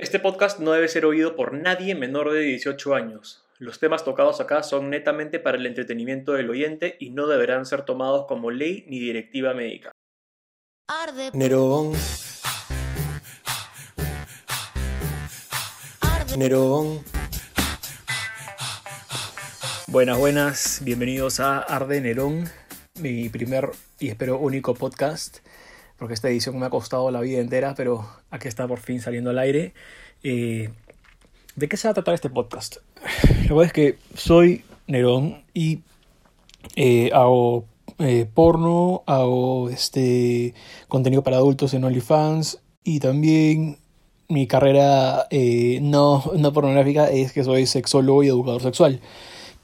Este podcast no debe ser oído por nadie menor de 18 años. Los temas tocados acá son netamente para el entretenimiento del oyente y no deberán ser tomados como ley ni directiva médica. Arde, Nerón. arde, Nerón. Buenas, buenas, bienvenidos a Arde Nerón, mi primer y espero único podcast, porque esta edición me ha costado la vida entera, pero aquí está por fin saliendo al aire. Eh, ¿De qué se va a tratar este podcast? La verdad es que soy Nerón y eh, hago eh, porno, hago este contenido para adultos en OnlyFans y también mi carrera no, no pornográfica es que soy sexólogo y educador sexual.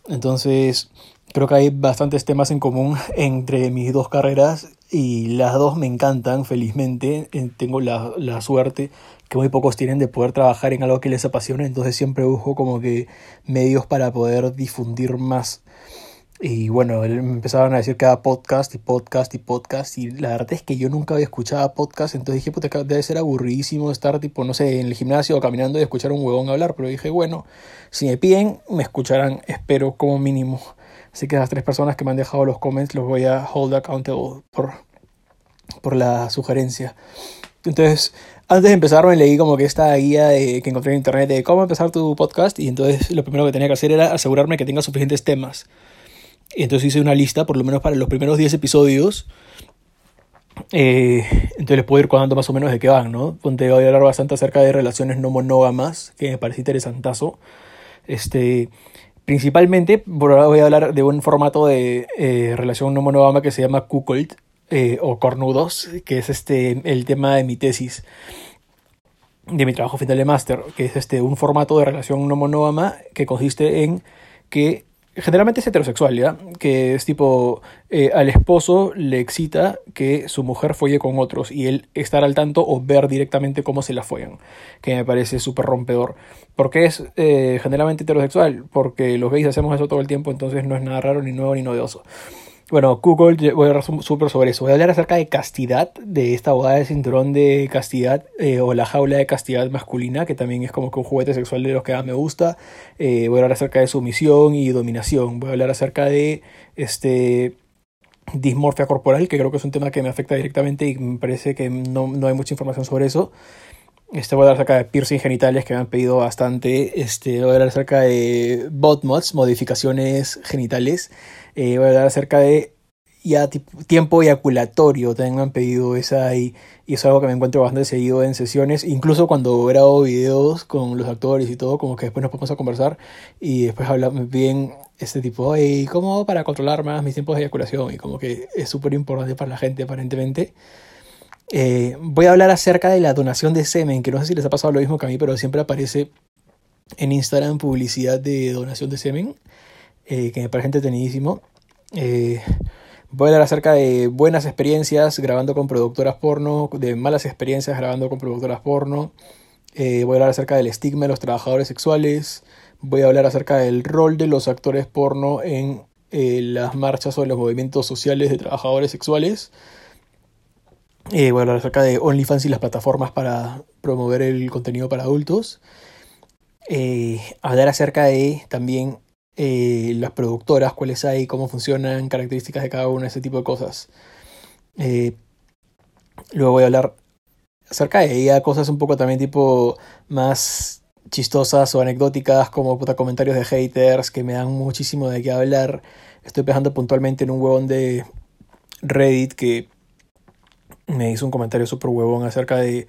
Entonces, creo que hay bastantes temas en común entre mis dos carreras y las dos me encantan, felizmente. Eh, Tengo la, la suerte que muy pocos tienen de poder trabajar en algo que les apasiona, entonces siempre busco como que medios para poder difundir más. Y bueno, me empezaron a decir cada podcast y podcast y podcast. Y la verdad es que yo nunca había escuchado podcast. Entonces dije, puta, debe ser aburridísimo estar, tipo, no sé, en el gimnasio o caminando y escuchar a un huevón hablar. Pero dije, bueno, si me piden, me escucharán, espero, como mínimo. Así que las tres personas que me han dejado los comments los voy a hold accountable por, por la sugerencia. Entonces, antes de empezar me leí como que esta guía que encontré en internet de cómo empezar tu podcast. Y entonces lo primero que tenía que hacer era asegurarme que tenga suficientes temas. Y entonces hice una lista, por lo menos para los primeros 10 episodios. Eh, entonces les puedo ir contando más o menos de qué van, ¿no? Ponte, voy a hablar bastante acerca de relaciones no monógamas, que me parece interesantazo. Este, principalmente, por ahora voy a hablar de un formato de eh, relación no monógama que se llama cuckold eh, o cornudos, que es este, el tema de mi tesis, de mi trabajo final de máster, que es este, un formato de relación no monógama que consiste en que generalmente es heterosexual, ¿ya? Que es tipo, eh, al esposo le excita que su mujer folle con otros y él estar al tanto o ver directamente cómo se la follan, que me parece súper rompedor. ¿Por qué es eh, generalmente heterosexual? Porque los gays hacemos eso todo el tiempo, entonces no es nada raro, ni nuevo, ni novedoso. Bueno, Google, voy a hablar sobre eso. Voy a hablar acerca de castidad, de esta boda de cinturón de castidad eh, o la jaula de castidad masculina, que también es como que un juguete sexual de los que más me gusta. Eh, voy a hablar acerca de sumisión y dominación. Voy a hablar acerca de este dismorfia corporal, que creo que es un tema que me afecta directamente y me parece que no, no hay mucha información sobre eso. Este, voy a hablar acerca de piercing genitales que me han pedido bastante. Este, voy a hablar acerca de bot mods, modificaciones genitales. Eh, voy a hablar acerca de ya tiempo eyaculatorio. También me han pedido esa y, y es algo que me encuentro bastante seguido en sesiones. Incluso cuando grabo videos con los actores y todo, como que después nos ponemos a conversar y después habla- me piden este tipo, ¿y cómo para controlar más mis tiempos de eyaculación? Y como que es súper importante para la gente aparentemente. Eh, voy a hablar acerca de la donación de semen, que no sé si les ha pasado lo mismo que a mí, pero siempre aparece en Instagram publicidad de donación de semen, eh, que me parece entretenidísimo. Eh, voy a hablar acerca de buenas experiencias grabando con productoras porno, de malas experiencias grabando con productoras porno. Voy a hablar acerca del estigma de los trabajadores sexuales. Voy a hablar acerca del rol de los actores porno en las marchas o en los movimientos sociales de trabajadores sexuales. Eh, voy a hablar acerca de OnlyFans y las plataformas para promover el contenido para adultos. Eh, hablar acerca de también eh, las productoras, cuáles hay, cómo funcionan, características de cada una, ese tipo de cosas. Eh, luego voy a hablar acerca de ella, cosas un poco también tipo más chistosas o anecdóticas, como puta, comentarios de haters que me dan muchísimo de qué hablar. Estoy pensando puntualmente en un huevón de Reddit que me hizo un comentario súper huevón acerca de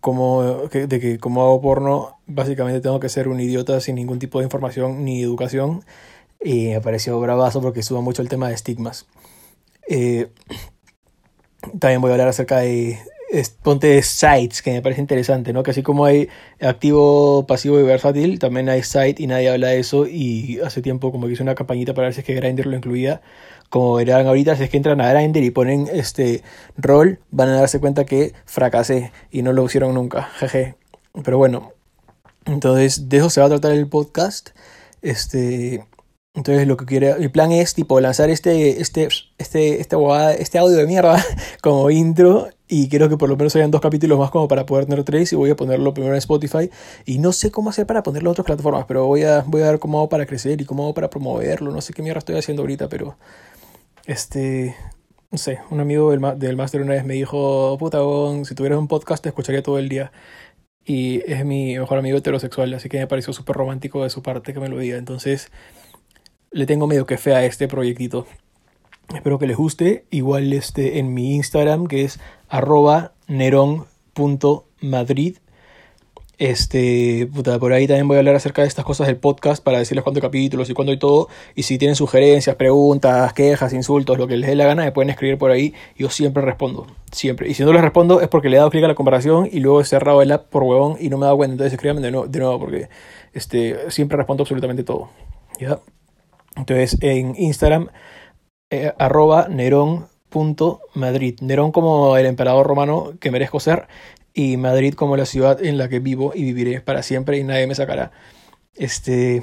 cómo, de que como hago porno, básicamente tengo que ser un idiota sin ningún tipo de información ni educación. Y me pareció bravazo porque suba mucho el tema de estigmas. Eh, también voy a hablar acerca de es- ponte sites, que me parece interesante, ¿no? Que así como hay activo, pasivo y versátil, también hay site y nadie habla de eso. Y hace tiempo como que hice una campañita para ver si es que Grindr lo incluía. Como verán ahorita, si es que entran a Grindr y ponen este rol, van a darse cuenta que fracasé y no lo hicieron nunca. Jeje. Pero bueno, entonces de eso se va a tratar el podcast. Este, Entonces lo que quiero, mi plan es tipo lanzar este, este, este, este, este audio de mierda como intro y quiero que por lo menos hayan dos capítulos más como para poder tener tres y voy a ponerlo primero en Spotify y no sé cómo hacer para ponerlo en otras plataformas, pero voy a, voy a ver cómo hago para crecer y cómo hago para promoverlo, no sé qué mierda estoy haciendo ahorita, pero este, no sé, un amigo del, del máster una vez me dijo, puta, si tuvieras un podcast te escucharía todo el día. Y es mi mejor amigo heterosexual, así que me pareció súper romántico de su parte que me lo diga. Entonces, le tengo medio que fe a este proyectito. Espero que les guste. Igual este en mi Instagram, que es arroba neron.madrid. Este, puta, por ahí también voy a hablar acerca de estas cosas del podcast para decirles cuántos capítulos y cuándo y todo. Y si tienen sugerencias, preguntas, quejas, insultos, lo que les dé la gana, me pueden escribir por ahí. Yo siempre respondo. Siempre. Y si no les respondo es porque le he dado clic a la comparación y luego he cerrado el app por huevón y no me he dado cuenta. Entonces escríbanme de nuevo, de nuevo porque este, siempre respondo absolutamente todo. ¿Ya? Entonces en Instagram, eh, arroba nerón.madrid. Nerón como el emperador romano que merezco ser y Madrid como la ciudad en la que vivo y viviré para siempre y nadie me sacará. Este,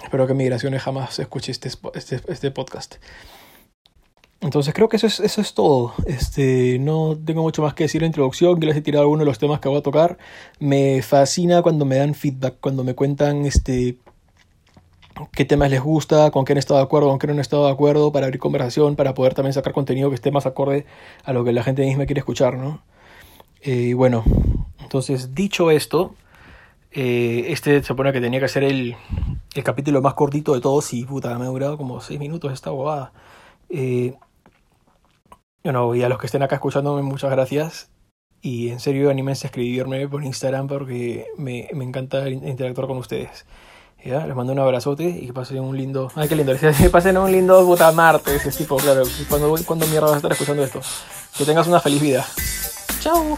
espero que Migraciones jamás escuche este, este, este podcast. Entonces creo que eso es, eso es todo. Este, no tengo mucho más que decir en introducción. Que les he tirado algunos de los temas que voy a tocar. Me fascina cuando me dan feedback, cuando me cuentan este, qué temas les gusta, con qué han estado de acuerdo, con qué no han estado de acuerdo, para abrir conversación, para poder también sacar contenido que esté más acorde a lo que la gente misma quiere escuchar, ¿no? Y eh, bueno, entonces dicho esto, eh, este se supone que tenía que ser el, el, capítulo más cortito de todos y puta, me ha durado como 6 minutos esta bobada. Eh, bueno, y a los que estén acá escuchándome, muchas gracias. Y en serio, anímense a escribirme por Instagram porque me, me encanta interactuar con ustedes. ¿Ya? Les mando un abrazote y que pasen un lindo. Ay, qué lindo. Que pasen un lindo puta martes. Es tipo, claro. cuando, cuando mierda vas a estar escuchando esto? Que tengas una feliz vida. Ciao!